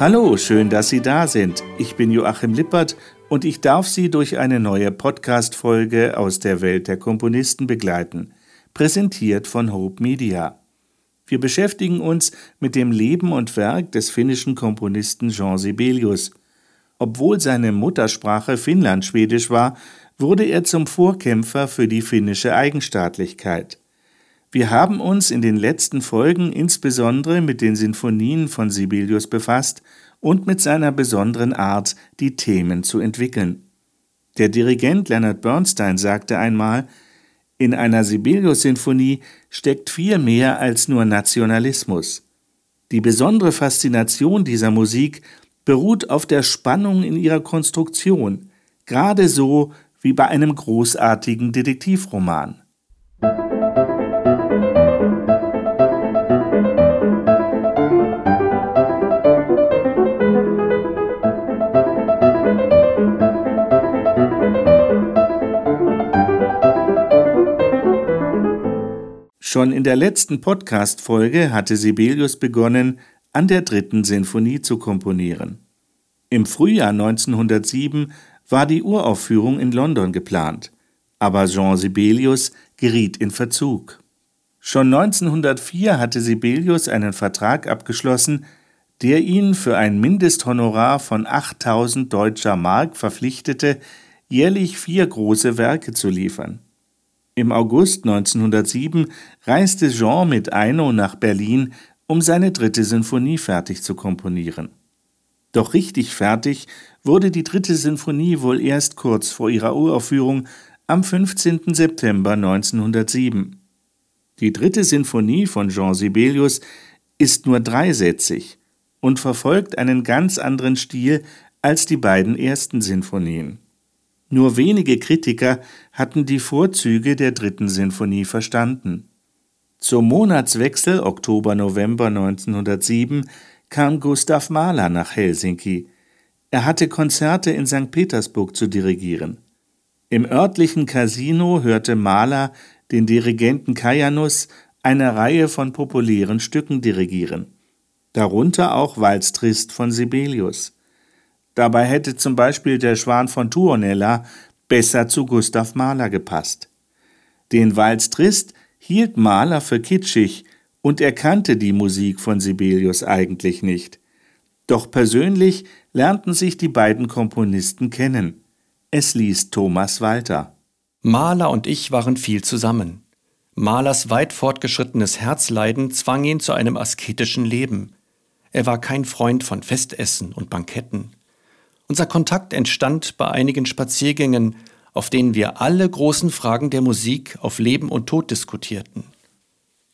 Hallo, schön, dass Sie da sind. Ich bin Joachim Lippert und ich darf Sie durch eine neue Podcast-Folge aus der Welt der Komponisten begleiten, präsentiert von Hope Media. Wir beschäftigen uns mit dem Leben und Werk des finnischen Komponisten Jean Sibelius. Obwohl seine Muttersprache Finnlandschwedisch war, wurde er zum Vorkämpfer für die finnische Eigenstaatlichkeit. Wir haben uns in den letzten Folgen insbesondere mit den Sinfonien von Sibelius befasst und mit seiner besonderen Art, die Themen zu entwickeln. Der Dirigent Leonard Bernstein sagte einmal, in einer Sibelius-Sinfonie steckt viel mehr als nur Nationalismus. Die besondere Faszination dieser Musik beruht auf der Spannung in ihrer Konstruktion, gerade so wie bei einem großartigen Detektivroman. Schon in der letzten Podcast-Folge hatte Sibelius begonnen, an der dritten Sinfonie zu komponieren. Im Frühjahr 1907 war die Uraufführung in London geplant, aber Jean Sibelius geriet in Verzug. Schon 1904 hatte Sibelius einen Vertrag abgeschlossen, der ihn für ein Mindesthonorar von 8000 deutscher Mark verpflichtete, jährlich vier große Werke zu liefern. Im August 1907 reiste Jean mit Eino nach Berlin, um seine dritte Sinfonie fertig zu komponieren. Doch richtig fertig wurde die dritte Sinfonie wohl erst kurz vor ihrer Uraufführung am 15. September 1907. Die dritte Sinfonie von Jean Sibelius ist nur dreisätzig und verfolgt einen ganz anderen Stil als die beiden ersten Sinfonien. Nur wenige Kritiker hatten die Vorzüge der dritten Sinfonie verstanden. Zum Monatswechsel Oktober-November 1907 kam Gustav Mahler nach Helsinki. Er hatte Konzerte in St. Petersburg zu dirigieren. Im örtlichen Casino hörte Mahler den Dirigenten Kajanus eine Reihe von populären Stücken dirigieren, darunter auch Walstrist von Sibelius. Dabei hätte zum Beispiel der Schwan von Tuonela besser zu Gustav Mahler gepasst. Den Walz Trist hielt Mahler für kitschig und er kannte die Musik von Sibelius eigentlich nicht. Doch persönlich lernten sich die beiden Komponisten kennen. Es ließ Thomas Walter. Mahler und ich waren viel zusammen. Mahlers weit fortgeschrittenes Herzleiden zwang ihn zu einem asketischen Leben. Er war kein Freund von Festessen und Banketten. Unser Kontakt entstand bei einigen Spaziergängen, auf denen wir alle großen Fragen der Musik auf Leben und Tod diskutierten.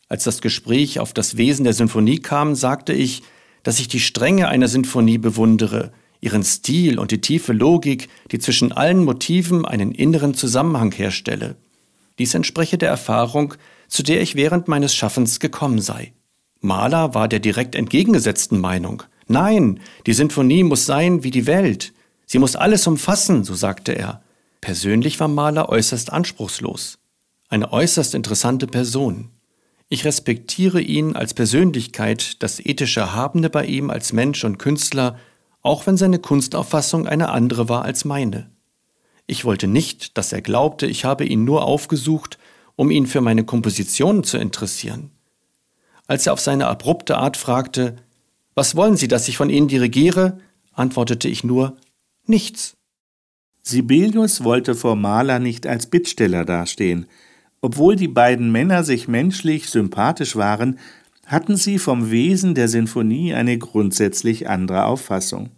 Als das Gespräch auf das Wesen der Sinfonie kam, sagte ich, dass ich die Strenge einer Sinfonie bewundere, ihren Stil und die tiefe Logik, die zwischen allen Motiven einen inneren Zusammenhang herstelle. Dies entspreche der Erfahrung, zu der ich während meines Schaffens gekommen sei. Mahler war der direkt entgegengesetzten Meinung. Nein, die Sinfonie muss sein wie die Welt. Sie muss alles umfassen, so sagte er. Persönlich war Mahler äußerst anspruchslos. Eine äußerst interessante Person. Ich respektiere ihn als Persönlichkeit, das ethische Erhabene bei ihm als Mensch und Künstler, auch wenn seine Kunstauffassung eine andere war als meine. Ich wollte nicht, dass er glaubte, ich habe ihn nur aufgesucht, um ihn für meine Kompositionen zu interessieren. Als er auf seine abrupte Art fragte, was wollen Sie, dass ich von Ihnen dirigiere? antwortete ich nur Nichts. Sibelius wollte vor Mahler nicht als Bittsteller dastehen. Obwohl die beiden Männer sich menschlich sympathisch waren, hatten sie vom Wesen der Sinfonie eine grundsätzlich andere Auffassung.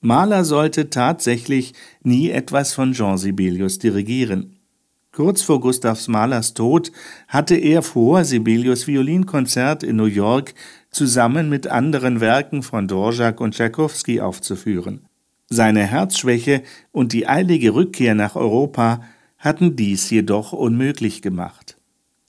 Mahler sollte tatsächlich nie etwas von Jean Sibelius dirigieren. Kurz vor Gustav Mahlers Tod hatte er vor, Sibelius Violinkonzert in New York zusammen mit anderen Werken von Dvorak und Tschaikowski aufzuführen. Seine Herzschwäche und die eilige Rückkehr nach Europa hatten dies jedoch unmöglich gemacht.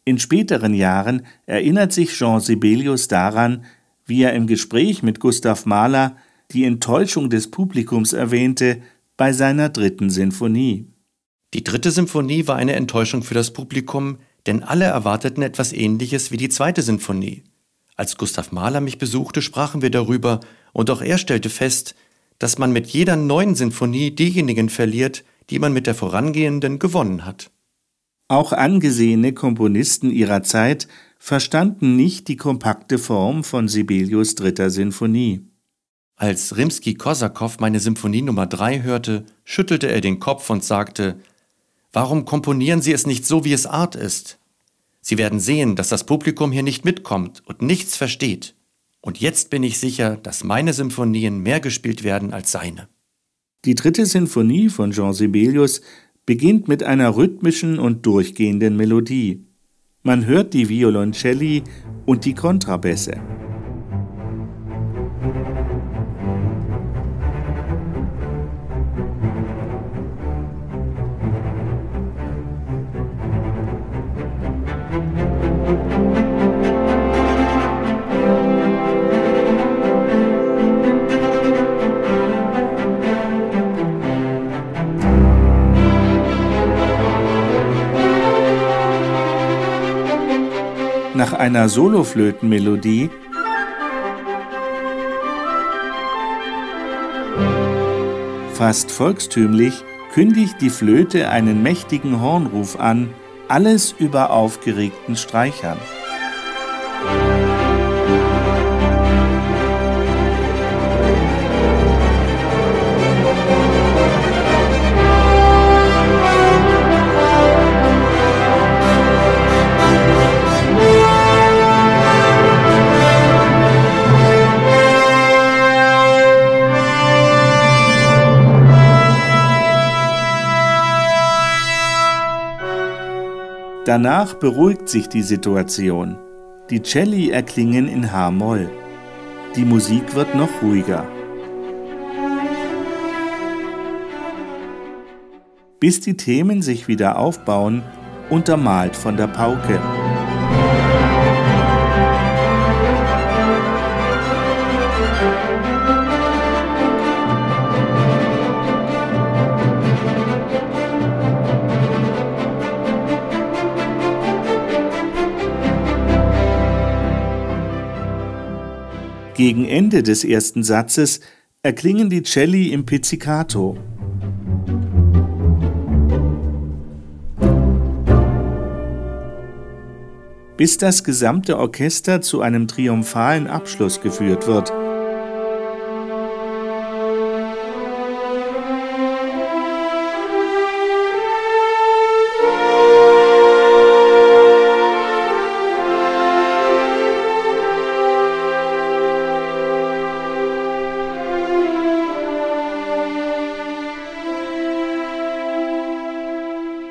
In späteren Jahren erinnert sich Jean Sibelius daran, wie er im Gespräch mit Gustav Mahler die Enttäuschung des Publikums erwähnte bei seiner dritten Sinfonie. Die dritte Sinfonie war eine Enttäuschung für das Publikum, denn alle erwarteten etwas Ähnliches wie die zweite Sinfonie Als Gustav Mahler mich besuchte, sprachen wir darüber, und auch er stellte fest, dass man mit jeder neuen Sinfonie diejenigen verliert, die man mit der vorangehenden gewonnen hat. Auch angesehene Komponisten ihrer Zeit verstanden nicht die kompakte Form von Sibelius dritter Sinfonie. Als Rimski-Korsakow meine Symphonie Nummer 3 hörte, schüttelte er den Kopf und sagte: Warum komponieren Sie es nicht so, wie es Art ist? Sie werden sehen, dass das Publikum hier nicht mitkommt und nichts versteht. Und jetzt bin ich sicher, dass meine Symphonien mehr gespielt werden als seine. Die dritte Sinfonie von Jean Sibelius beginnt mit einer rhythmischen und durchgehenden Melodie. Man hört die Violoncelli und die Kontrabässe. Einer Soloflötenmelodie fast volkstümlich kündigt die Flöte einen mächtigen Hornruf an, alles über aufgeregten Streichern. Danach beruhigt sich die Situation. Die Celli erklingen in H-Moll. Die Musik wird noch ruhiger. Bis die Themen sich wieder aufbauen, untermalt von der Pauke. Gegen Ende des ersten Satzes erklingen die Celli im Pizzicato. Bis das gesamte Orchester zu einem triumphalen Abschluss geführt wird.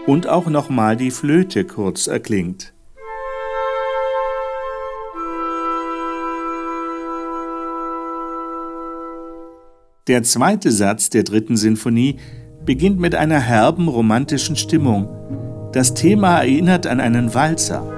Und auch nochmal die Flöte kurz erklingt. Der zweite Satz der dritten Sinfonie beginnt mit einer herben romantischen Stimmung. Das Thema erinnert an einen Walzer.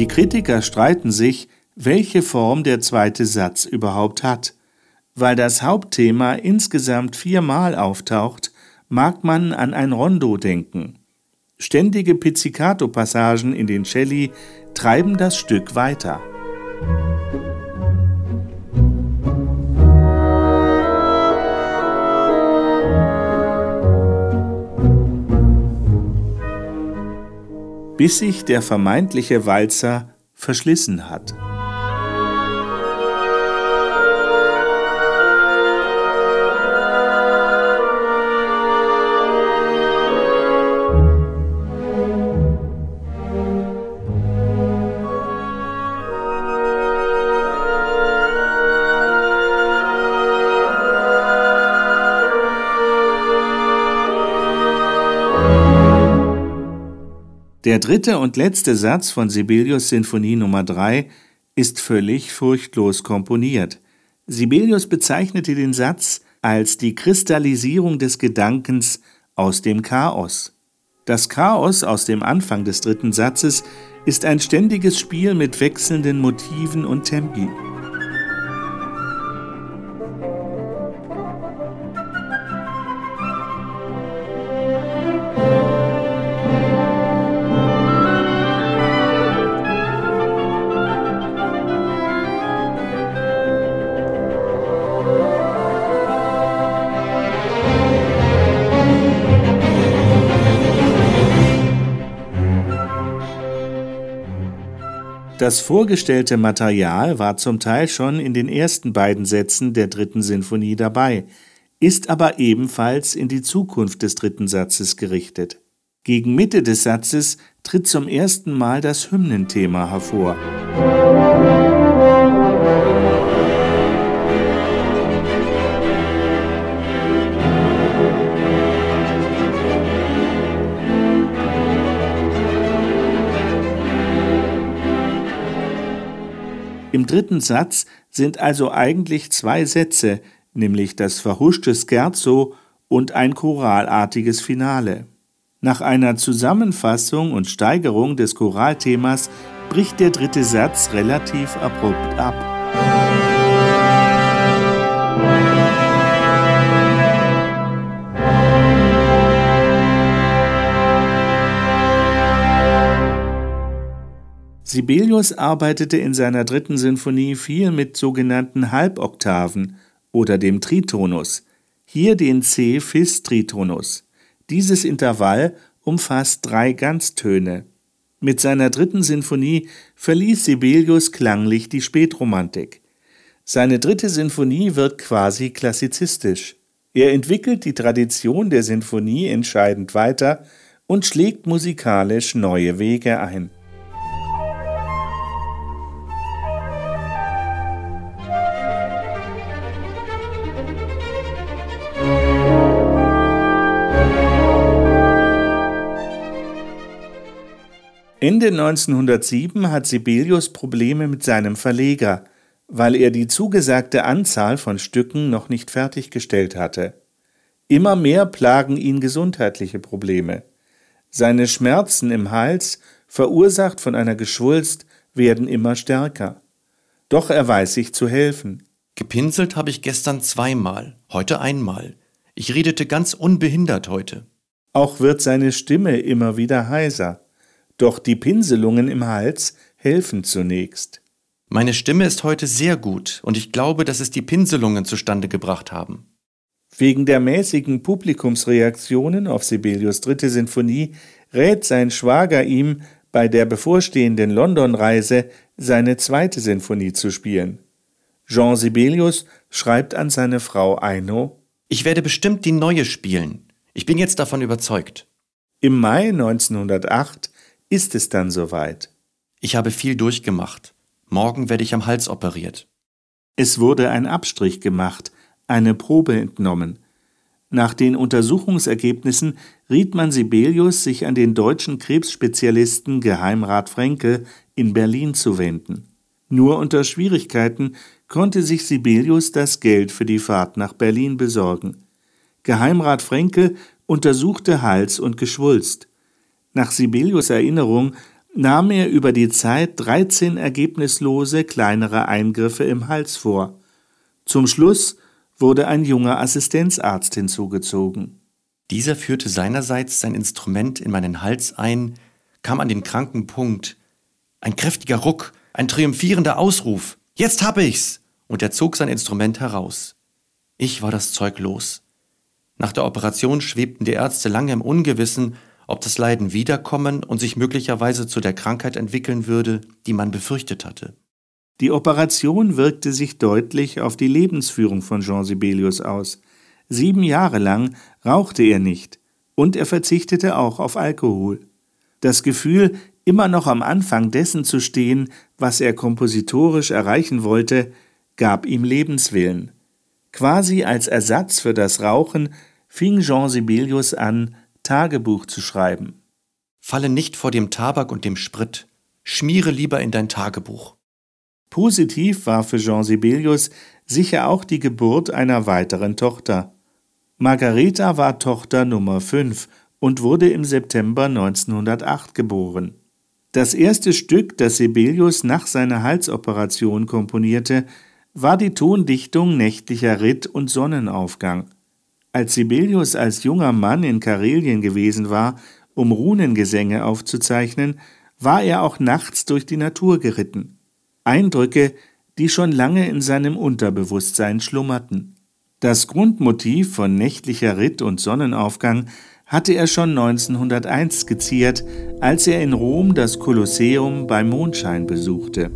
Die Kritiker streiten sich, welche Form der zweite Satz überhaupt hat. Weil das Hauptthema insgesamt viermal auftaucht, mag man an ein Rondo denken. Ständige Pizzicato-Passagen in den Celli treiben das Stück weiter. Bis sich der vermeintliche Walzer verschlissen hat. Der dritte und letzte Satz von Sibelius Sinfonie Nummer 3 ist völlig furchtlos komponiert. Sibelius bezeichnete den Satz als die Kristallisierung des Gedankens aus dem Chaos. Das Chaos aus dem Anfang des dritten Satzes ist ein ständiges Spiel mit wechselnden Motiven und Tempi. Das vorgestellte Material war zum Teil schon in den ersten beiden Sätzen der dritten Sinfonie dabei, ist aber ebenfalls in die Zukunft des dritten Satzes gerichtet. Gegen Mitte des Satzes tritt zum ersten Mal das Hymnenthema hervor. Im dritten Satz sind also eigentlich zwei Sätze, nämlich das verhuschte Scherzo und ein choralartiges Finale. Nach einer Zusammenfassung und Steigerung des Choralthemas bricht der dritte Satz relativ abrupt ab. Sibelius arbeitete in seiner dritten Sinfonie viel mit sogenannten Halboktaven oder dem Tritonus, hier den C-Fis-Tritonus. Dieses Intervall umfasst drei Ganztöne. Mit seiner dritten Sinfonie verließ Sibelius klanglich die Spätromantik. Seine dritte Sinfonie wird quasi klassizistisch. Er entwickelt die Tradition der Sinfonie entscheidend weiter und schlägt musikalisch neue Wege ein. Ende 1907 hat Sibelius Probleme mit seinem Verleger, weil er die zugesagte Anzahl von Stücken noch nicht fertiggestellt hatte. Immer mehr plagen ihn gesundheitliche Probleme. Seine Schmerzen im Hals, verursacht von einer Geschwulst, werden immer stärker. Doch er weiß sich zu helfen. Gepinselt habe ich gestern zweimal, heute einmal. Ich redete ganz unbehindert heute. Auch wird seine Stimme immer wieder heiser. Doch die Pinselungen im Hals helfen zunächst. Meine Stimme ist heute sehr gut und ich glaube, dass es die Pinselungen zustande gebracht haben. Wegen der mäßigen Publikumsreaktionen auf Sibelius dritte Sinfonie rät sein Schwager ihm, bei der bevorstehenden London-Reise seine zweite Sinfonie zu spielen. Jean Sibelius schreibt an seine Frau Eino: Ich werde bestimmt die neue spielen. Ich bin jetzt davon überzeugt. Im Mai 1908 ist es dann soweit? Ich habe viel durchgemacht. Morgen werde ich am Hals operiert. Es wurde ein Abstrich gemacht, eine Probe entnommen. Nach den Untersuchungsergebnissen riet man Sibelius, sich an den deutschen Krebsspezialisten Geheimrat Frenkel in Berlin zu wenden. Nur unter Schwierigkeiten konnte sich Sibelius das Geld für die Fahrt nach Berlin besorgen. Geheimrat Frenkel untersuchte Hals und Geschwulst. Nach Sibelius Erinnerung nahm er über die Zeit 13 ergebnislose kleinere Eingriffe im Hals vor. Zum Schluss wurde ein junger Assistenzarzt hinzugezogen. Dieser führte seinerseits sein Instrument in meinen Hals ein, kam an den kranken Punkt. Ein kräftiger Ruck, ein triumphierender Ausruf. Jetzt hab ich's! Und er zog sein Instrument heraus. Ich war das Zeug los. Nach der Operation schwebten die Ärzte lange im Ungewissen, ob das Leiden wiederkommen und sich möglicherweise zu der Krankheit entwickeln würde, die man befürchtet hatte. Die Operation wirkte sich deutlich auf die Lebensführung von Jean Sibelius aus. Sieben Jahre lang rauchte er nicht und er verzichtete auch auf Alkohol. Das Gefühl, immer noch am Anfang dessen zu stehen, was er kompositorisch erreichen wollte, gab ihm Lebenswillen. Quasi als Ersatz für das Rauchen fing Jean Sibelius an, Tagebuch zu schreiben. Falle nicht vor dem Tabak und dem Sprit, schmiere lieber in dein Tagebuch. Positiv war für Jean Sibelius sicher auch die Geburt einer weiteren Tochter. Margareta war Tochter Nummer 5 und wurde im September 1908 geboren. Das erste Stück, das Sibelius nach seiner Halsoperation komponierte, war die Tondichtung Nächtlicher Ritt und Sonnenaufgang. Als Sibelius als junger Mann in Karelien gewesen war, um Runengesänge aufzuzeichnen, war er auch nachts durch die Natur geritten. Eindrücke, die schon lange in seinem Unterbewusstsein schlummerten. Das Grundmotiv von nächtlicher Ritt und Sonnenaufgang hatte er schon 1901 skizziert, als er in Rom das Kolosseum bei Mondschein besuchte.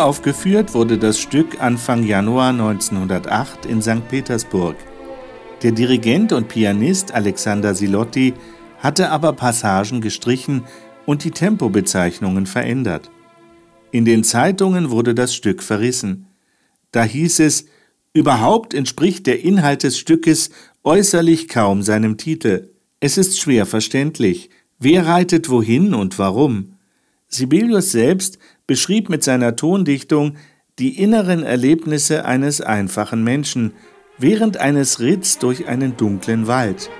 Uraufgeführt wurde das Stück Anfang Januar 1908 in St. Petersburg. Der Dirigent und Pianist Alexander Silotti hatte aber Passagen gestrichen und die Tempobezeichnungen verändert. In den Zeitungen wurde das Stück verrissen. Da hieß es, überhaupt entspricht der Inhalt des Stückes äußerlich kaum seinem Titel. Es ist schwer verständlich. Wer reitet wohin und warum? Sibelius selbst beschrieb mit seiner Tondichtung die inneren Erlebnisse eines einfachen Menschen während eines Ritts durch einen dunklen Wald.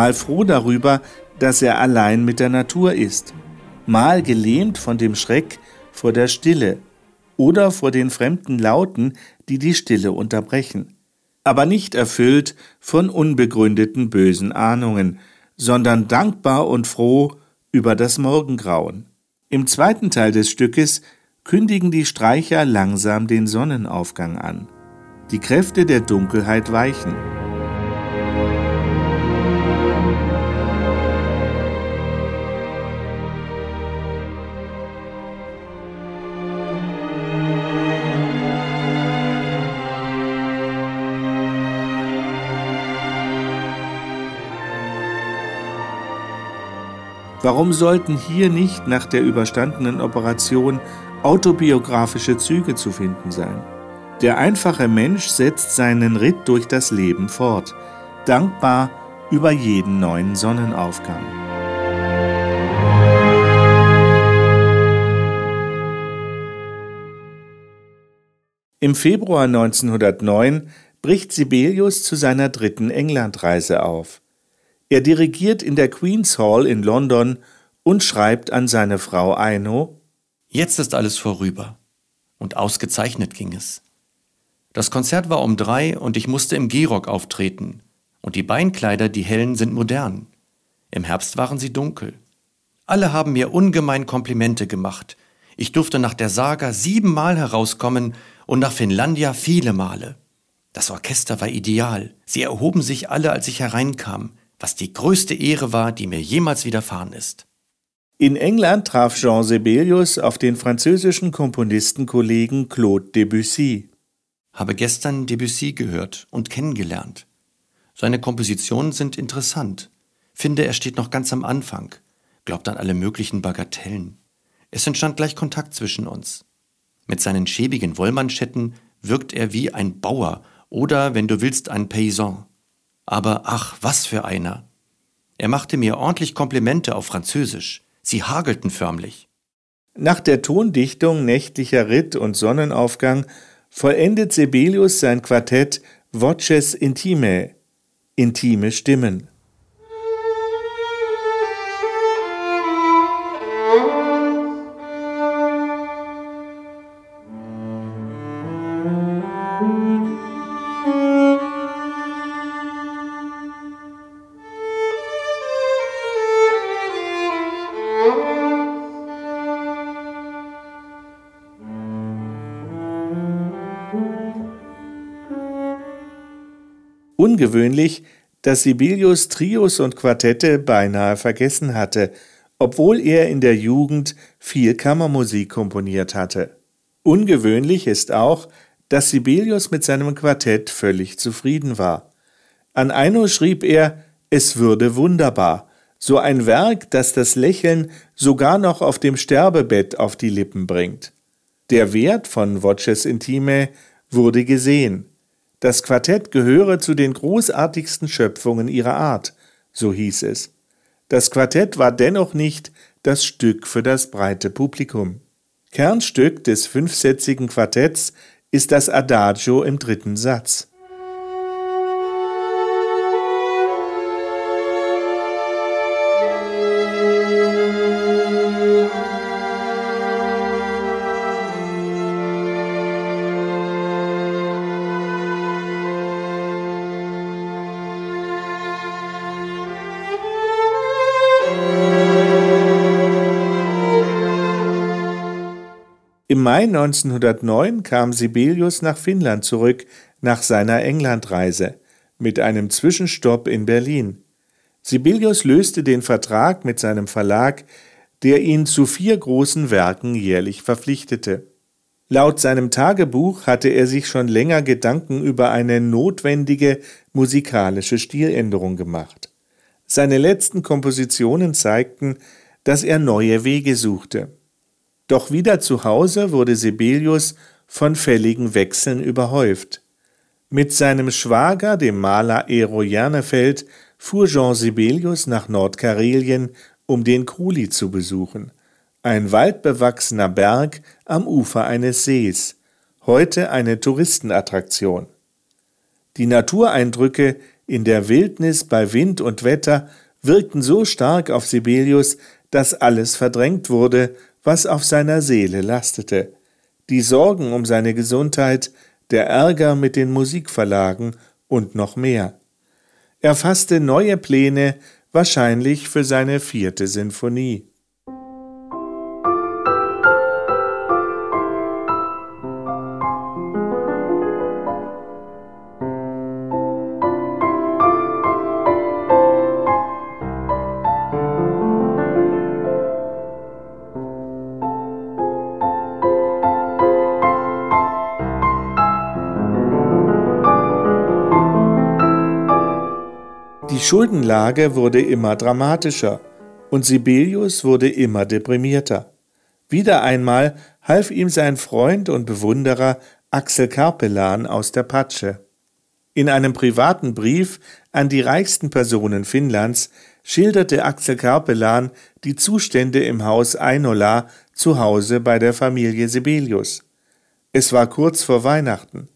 Mal froh darüber, dass er allein mit der Natur ist, mal gelähmt von dem Schreck vor der Stille oder vor den fremden Lauten, die die Stille unterbrechen, aber nicht erfüllt von unbegründeten bösen Ahnungen, sondern dankbar und froh über das Morgengrauen. Im zweiten Teil des Stückes kündigen die Streicher langsam den Sonnenaufgang an. Die Kräfte der Dunkelheit weichen. Warum sollten hier nicht nach der überstandenen Operation autobiografische Züge zu finden sein? Der einfache Mensch setzt seinen Ritt durch das Leben fort, dankbar über jeden neuen Sonnenaufgang. Im Februar 1909 bricht Sibelius zu seiner dritten Englandreise auf. Er dirigiert in der Queen's Hall in London und schreibt an seine Frau Eino Jetzt ist alles vorüber. Und ausgezeichnet ging es. Das Konzert war um drei und ich musste im Gehrock auftreten. Und die Beinkleider, die hellen, sind modern. Im Herbst waren sie dunkel. Alle haben mir ungemein Komplimente gemacht. Ich durfte nach der Saga siebenmal herauskommen und nach Finlandia viele Male. Das Orchester war ideal. Sie erhoben sich alle, als ich hereinkam was die größte Ehre war, die mir jemals widerfahren ist. In England traf Jean Sibelius auf den französischen Komponistenkollegen Claude Debussy. Habe gestern Debussy gehört und kennengelernt. Seine Kompositionen sind interessant. Finde, er steht noch ganz am Anfang. Glaubt an alle möglichen Bagatellen. Es entstand gleich Kontakt zwischen uns. Mit seinen schäbigen Wollmanschetten wirkt er wie ein Bauer oder, wenn du willst, ein Paysan. Aber ach, was für einer. Er machte mir ordentlich Komplimente auf Französisch. Sie hagelten förmlich. Nach der Tondichtung Nächtlicher Ritt und Sonnenaufgang vollendet Sibelius sein Quartett Voces Intime, intime Stimmen. Ungewöhnlich, dass Sibelius Trios und Quartette beinahe vergessen hatte, obwohl er in der Jugend viel Kammermusik komponiert hatte. Ungewöhnlich ist auch, dass Sibelius mit seinem Quartett völlig zufrieden war. An Eino schrieb er, es würde wunderbar, so ein Werk, das das Lächeln sogar noch auf dem Sterbebett auf die Lippen bringt. Der Wert von Voces Intime wurde gesehen. Das Quartett gehöre zu den großartigsten Schöpfungen ihrer Art, so hieß es. Das Quartett war dennoch nicht das Stück für das breite Publikum. Kernstück des fünfsätzigen Quartetts ist das Adagio im dritten Satz. Mai 1909 kam Sibelius nach Finnland zurück nach seiner Englandreise mit einem Zwischenstopp in Berlin. Sibelius löste den Vertrag mit seinem Verlag, der ihn zu vier großen Werken jährlich verpflichtete. Laut seinem Tagebuch hatte er sich schon länger Gedanken über eine notwendige musikalische Stiländerung gemacht. Seine letzten Kompositionen zeigten, dass er neue Wege suchte. Doch wieder zu Hause wurde Sibelius von fälligen Wechseln überhäuft. Mit seinem Schwager, dem Maler Ero Jernefeld, fuhr Jean Sibelius nach Nordkarelien, um den Kruli zu besuchen, ein waldbewachsener Berg am Ufer eines Sees, heute eine Touristenattraktion. Die Natureindrücke in der Wildnis bei Wind und Wetter wirkten so stark auf Sibelius, dass alles verdrängt wurde, was auf seiner Seele lastete, die Sorgen um seine Gesundheit, der Ärger mit den Musikverlagen und noch mehr. Er fasste neue Pläne, wahrscheinlich für seine vierte Sinfonie. Schuldenlage wurde immer dramatischer und Sibelius wurde immer deprimierter. Wieder einmal half ihm sein Freund und Bewunderer Axel Karpelan aus der Patsche. In einem privaten Brief an die reichsten Personen Finnlands schilderte Axel Karpelan die Zustände im Haus Einola zu Hause bei der Familie Sibelius. Es war kurz vor Weihnachten.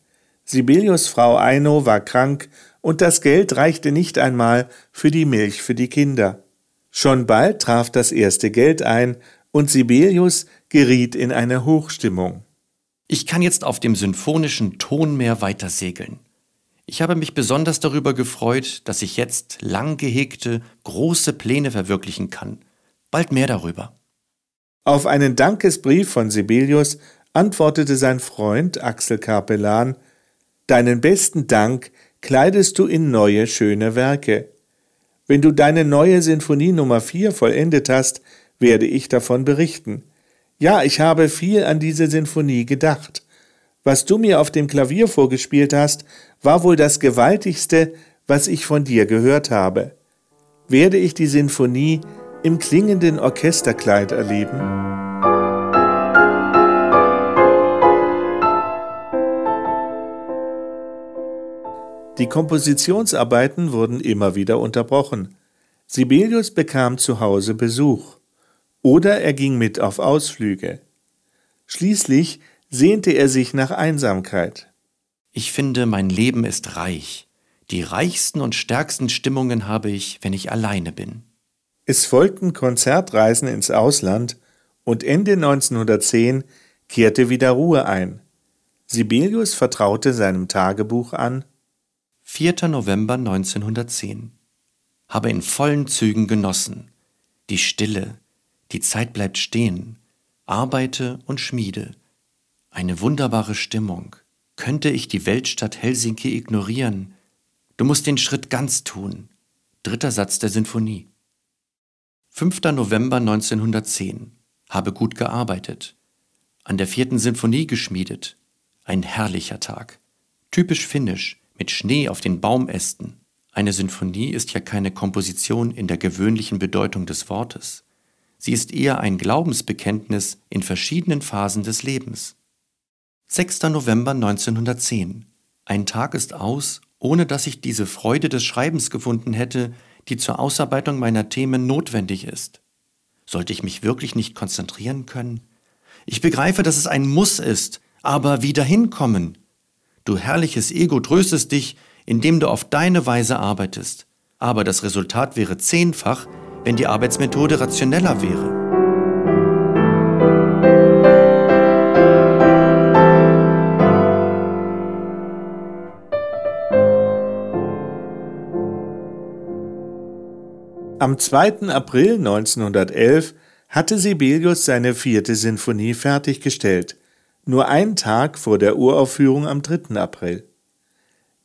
Sibelius Frau Eino war krank und das Geld reichte nicht einmal für die Milch für die Kinder. Schon bald traf das erste Geld ein und Sibelius geriet in eine Hochstimmung. Ich kann jetzt auf dem symphonischen Tonmeer weiter segeln. Ich habe mich besonders darüber gefreut, dass ich jetzt lang gehegte, große Pläne verwirklichen kann. Bald mehr darüber. Auf einen Dankesbrief von Sibelius antwortete sein Freund Axel Karpelan Deinen besten Dank kleidest du in neue, schöne Werke. Wenn du deine neue Sinfonie Nummer 4 vollendet hast, werde ich davon berichten. Ja, ich habe viel an diese Sinfonie gedacht. Was du mir auf dem Klavier vorgespielt hast, war wohl das Gewaltigste, was ich von dir gehört habe. Werde ich die Sinfonie im klingenden Orchesterkleid erleben? Die Kompositionsarbeiten wurden immer wieder unterbrochen. Sibelius bekam zu Hause Besuch. Oder er ging mit auf Ausflüge. Schließlich sehnte er sich nach Einsamkeit. Ich finde, mein Leben ist reich. Die reichsten und stärksten Stimmungen habe ich, wenn ich alleine bin. Es folgten Konzertreisen ins Ausland und Ende 1910 kehrte wieder Ruhe ein. Sibelius vertraute seinem Tagebuch an 4. November 1910. Habe in vollen Zügen genossen. Die Stille, die Zeit bleibt stehen, arbeite und schmiede. Eine wunderbare Stimmung. Könnte ich die Weltstadt Helsinki ignorieren? Du musst den Schritt ganz tun. Dritter Satz der Sinfonie. 5. November 1910. Habe gut gearbeitet. An der vierten Sinfonie geschmiedet. Ein herrlicher Tag. Typisch finnisch mit Schnee auf den Baumästen. Eine Sinfonie ist ja keine Komposition in der gewöhnlichen Bedeutung des Wortes. Sie ist eher ein Glaubensbekenntnis in verschiedenen Phasen des Lebens. 6. November 1910. Ein Tag ist aus, ohne dass ich diese Freude des Schreibens gefunden hätte, die zur Ausarbeitung meiner Themen notwendig ist. Sollte ich mich wirklich nicht konzentrieren können? Ich begreife, dass es ein Muss ist, aber wie dahin kommen? Du herrliches Ego tröstest dich, indem du auf deine Weise arbeitest. Aber das Resultat wäre zehnfach, wenn die Arbeitsmethode rationeller wäre. Am 2. April 1911 hatte Sibelius seine vierte Sinfonie fertiggestellt, nur einen Tag vor der Uraufführung am 3. April.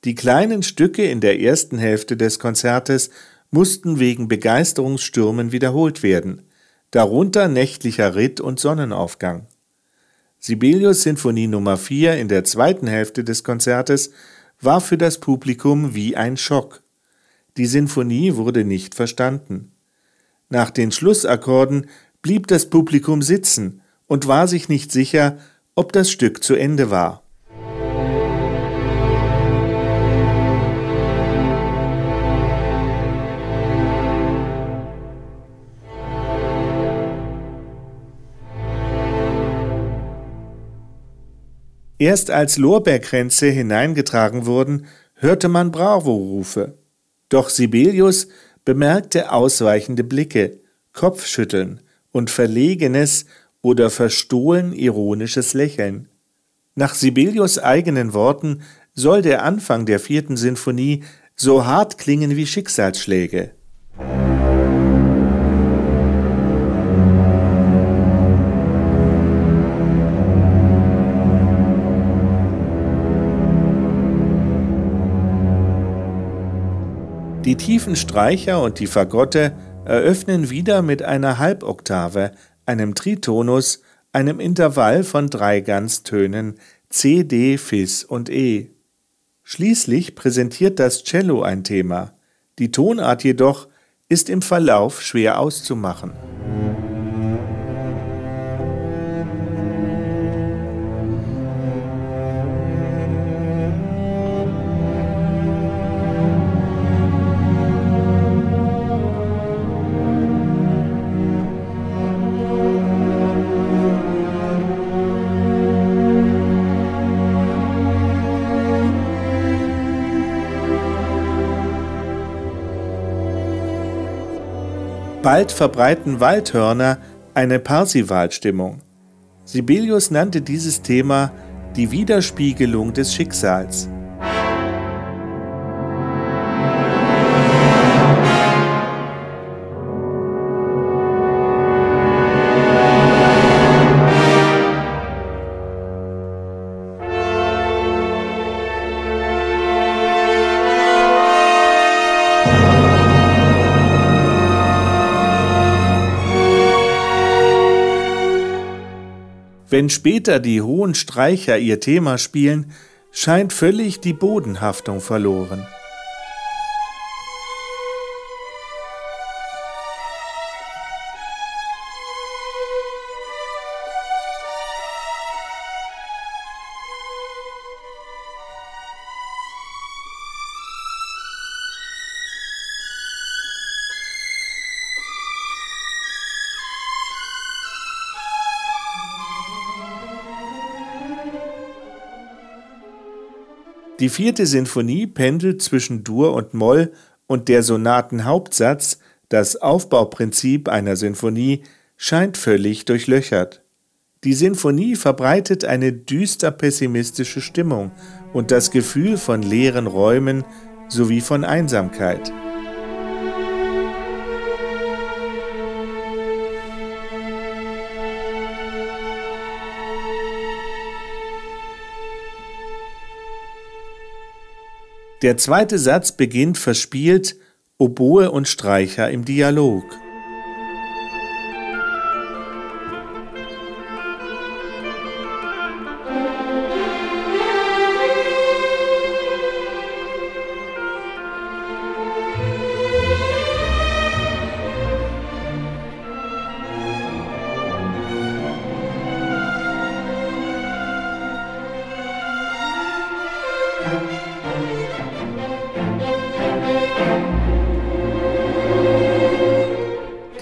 Die kleinen Stücke in der ersten Hälfte des Konzertes mussten wegen Begeisterungsstürmen wiederholt werden, darunter Nächtlicher Ritt und Sonnenaufgang. Sibelius Sinfonie Nummer 4 in der zweiten Hälfte des Konzertes war für das Publikum wie ein Schock. Die Sinfonie wurde nicht verstanden. Nach den Schlussakkorden blieb das Publikum sitzen und war sich nicht sicher, ob das Stück zu Ende war. Erst als Lorbeerkränze hineingetragen wurden, hörte man Bravo-Rufe. Doch Sibelius bemerkte ausweichende Blicke, Kopfschütteln und verlegenes oder verstohlen ironisches Lächeln. Nach Sibelius eigenen Worten soll der Anfang der vierten Sinfonie so hart klingen wie Schicksalsschläge. Die tiefen Streicher und die Fagotte eröffnen wieder mit einer Halboktave, einem Tritonus, einem Intervall von drei Ganztönen C, D, Fis und E. Schließlich präsentiert das Cello ein Thema. Die Tonart jedoch ist im Verlauf schwer auszumachen. Bald verbreiten Waldhörner eine Parsivalstimmung. Sibelius nannte dieses Thema die Widerspiegelung des Schicksals. Wenn später die hohen Streicher ihr Thema spielen, scheint völlig die Bodenhaftung verloren. Die vierte Sinfonie pendelt zwischen Dur und Moll und der Sonatenhauptsatz, das Aufbauprinzip einer Sinfonie, scheint völlig durchlöchert. Die Sinfonie verbreitet eine düster pessimistische Stimmung und das Gefühl von leeren Räumen sowie von Einsamkeit. Der zweite Satz beginnt verspielt Oboe und Streicher im Dialog.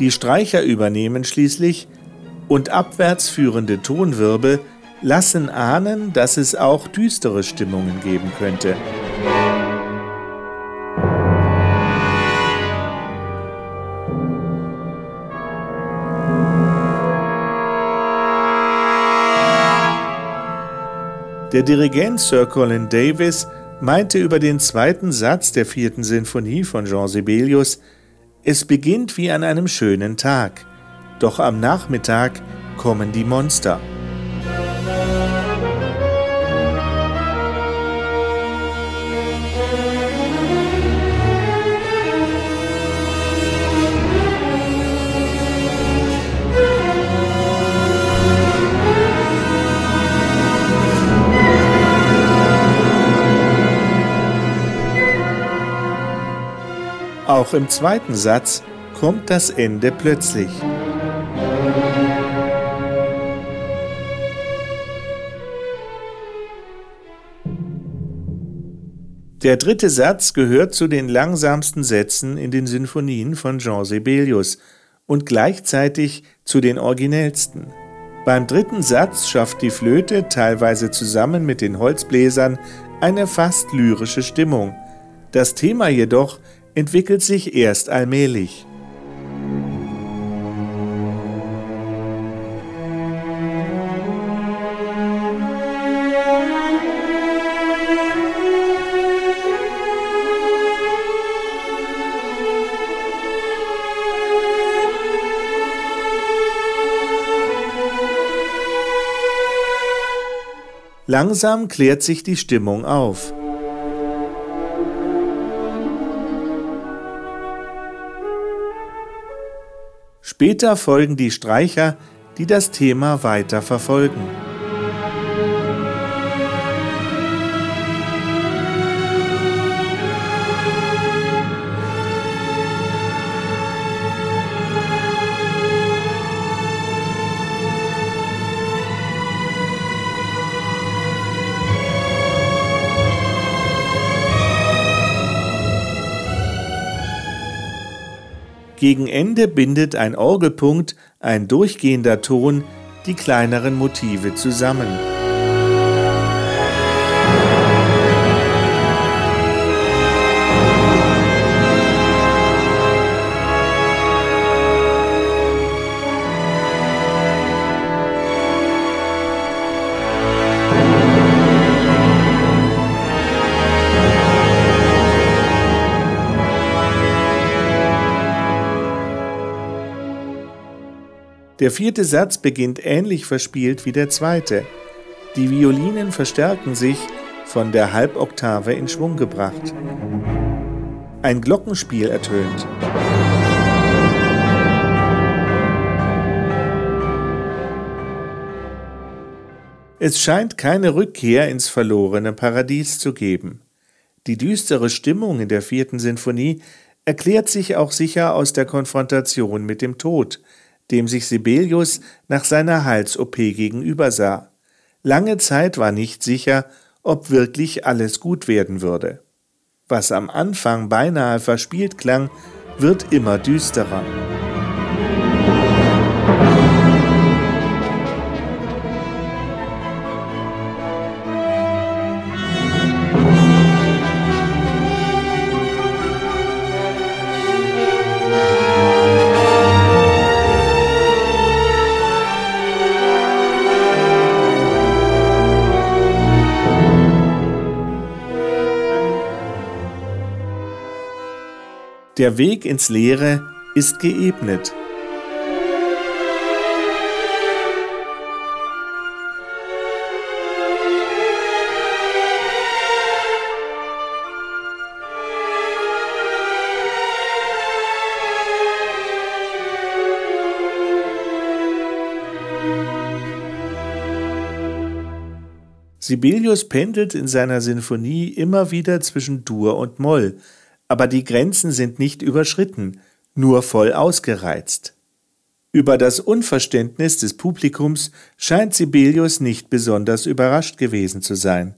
Die Streicher übernehmen schließlich und abwärts führende Tonwirbel lassen ahnen, dass es auch düstere Stimmungen geben könnte. Der Dirigent Sir Colin Davis meinte über den zweiten Satz der vierten Sinfonie von Jean Sibelius, es beginnt wie an einem schönen Tag, doch am Nachmittag kommen die Monster. Auch im zweiten Satz kommt das Ende plötzlich. Der dritte Satz gehört zu den langsamsten Sätzen in den Sinfonien von Jean Sibelius und gleichzeitig zu den originellsten. Beim dritten Satz schafft die Flöte teilweise zusammen mit den Holzbläsern eine fast lyrische Stimmung. Das Thema jedoch entwickelt sich erst allmählich. Langsam klärt sich die Stimmung auf. Später folgen die Streicher, die das Thema weiter verfolgen. Gegen Ende bindet ein Orgelpunkt, ein durchgehender Ton, die kleineren Motive zusammen. Der vierte Satz beginnt ähnlich verspielt wie der zweite. Die Violinen verstärken sich, von der Halboktave in Schwung gebracht. Ein Glockenspiel ertönt. Es scheint keine Rückkehr ins verlorene Paradies zu geben. Die düstere Stimmung in der vierten Sinfonie erklärt sich auch sicher aus der Konfrontation mit dem Tod, dem sich Sibelius nach seiner Hals-OP gegenübersah. Lange Zeit war nicht sicher, ob wirklich alles gut werden würde. Was am Anfang beinahe verspielt klang, wird immer düsterer. Der Weg ins Leere ist geebnet. Sibelius pendelt in seiner Sinfonie immer wieder zwischen Dur und Moll, aber die Grenzen sind nicht überschritten, nur voll ausgereizt. Über das Unverständnis des Publikums scheint Sibelius nicht besonders überrascht gewesen zu sein.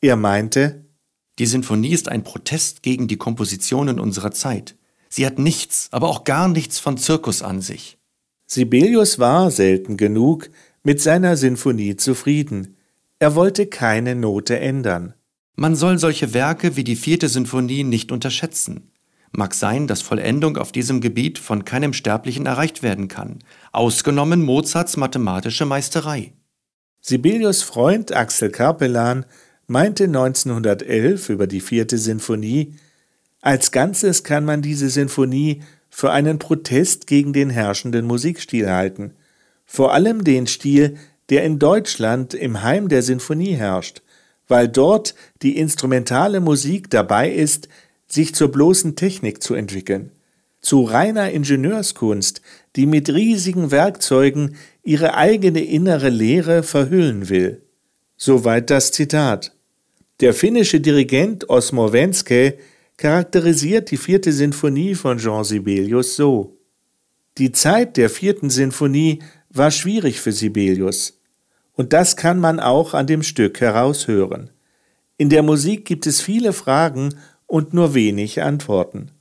Er meinte, die Sinfonie ist ein Protest gegen die Kompositionen unserer Zeit. Sie hat nichts, aber auch gar nichts von Zirkus an sich. Sibelius war selten genug mit seiner Sinfonie zufrieden. Er wollte keine Note ändern. Man soll solche Werke wie die vierte Sinfonie nicht unterschätzen. Mag sein, dass Vollendung auf diesem Gebiet von keinem Sterblichen erreicht werden kann, ausgenommen Mozarts mathematische Meisterei. Sibelius Freund Axel Karpelan meinte 1911 über die vierte Sinfonie, als Ganzes kann man diese Sinfonie für einen Protest gegen den herrschenden Musikstil halten, vor allem den Stil, der in Deutschland im Heim der Sinfonie herrscht, weil dort die instrumentale Musik dabei ist, sich zur bloßen Technik zu entwickeln, zu reiner Ingenieurskunst, die mit riesigen Werkzeugen ihre eigene innere Lehre verhüllen will. Soweit das Zitat. Der finnische Dirigent Osmo Venske charakterisiert die vierte Sinfonie von Jean Sibelius so. Die Zeit der vierten Sinfonie war schwierig für Sibelius. Und das kann man auch an dem Stück heraushören. In der Musik gibt es viele Fragen und nur wenig Antworten.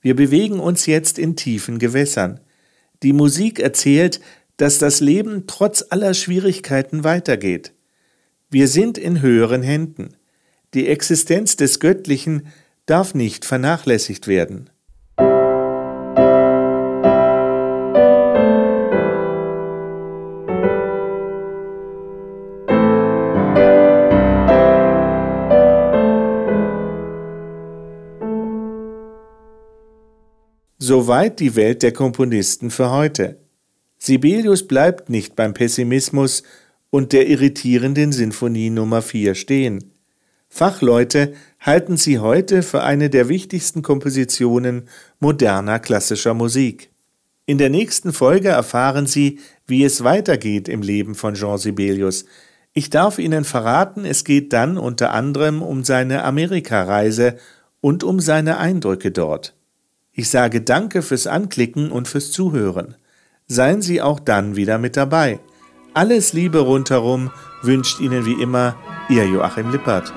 Wir bewegen uns jetzt in tiefen Gewässern. Die Musik erzählt, dass das Leben trotz aller Schwierigkeiten weitergeht. Wir sind in höheren Händen. Die Existenz des Göttlichen darf nicht vernachlässigt werden. Soweit die Welt der Komponisten für heute. Sibelius bleibt nicht beim Pessimismus und der irritierenden Sinfonie Nummer 4 stehen. Fachleute halten sie heute für eine der wichtigsten Kompositionen moderner klassischer Musik. In der nächsten Folge erfahren Sie, wie es weitergeht im Leben von Jean Sibelius. Ich darf Ihnen verraten, es geht dann unter anderem um seine Amerikareise und um seine Eindrücke dort. Ich sage Danke fürs Anklicken und fürs Zuhören. Seien Sie auch dann wieder mit dabei. Alles Liebe rundherum wünscht Ihnen wie immer Ihr Joachim Lippert.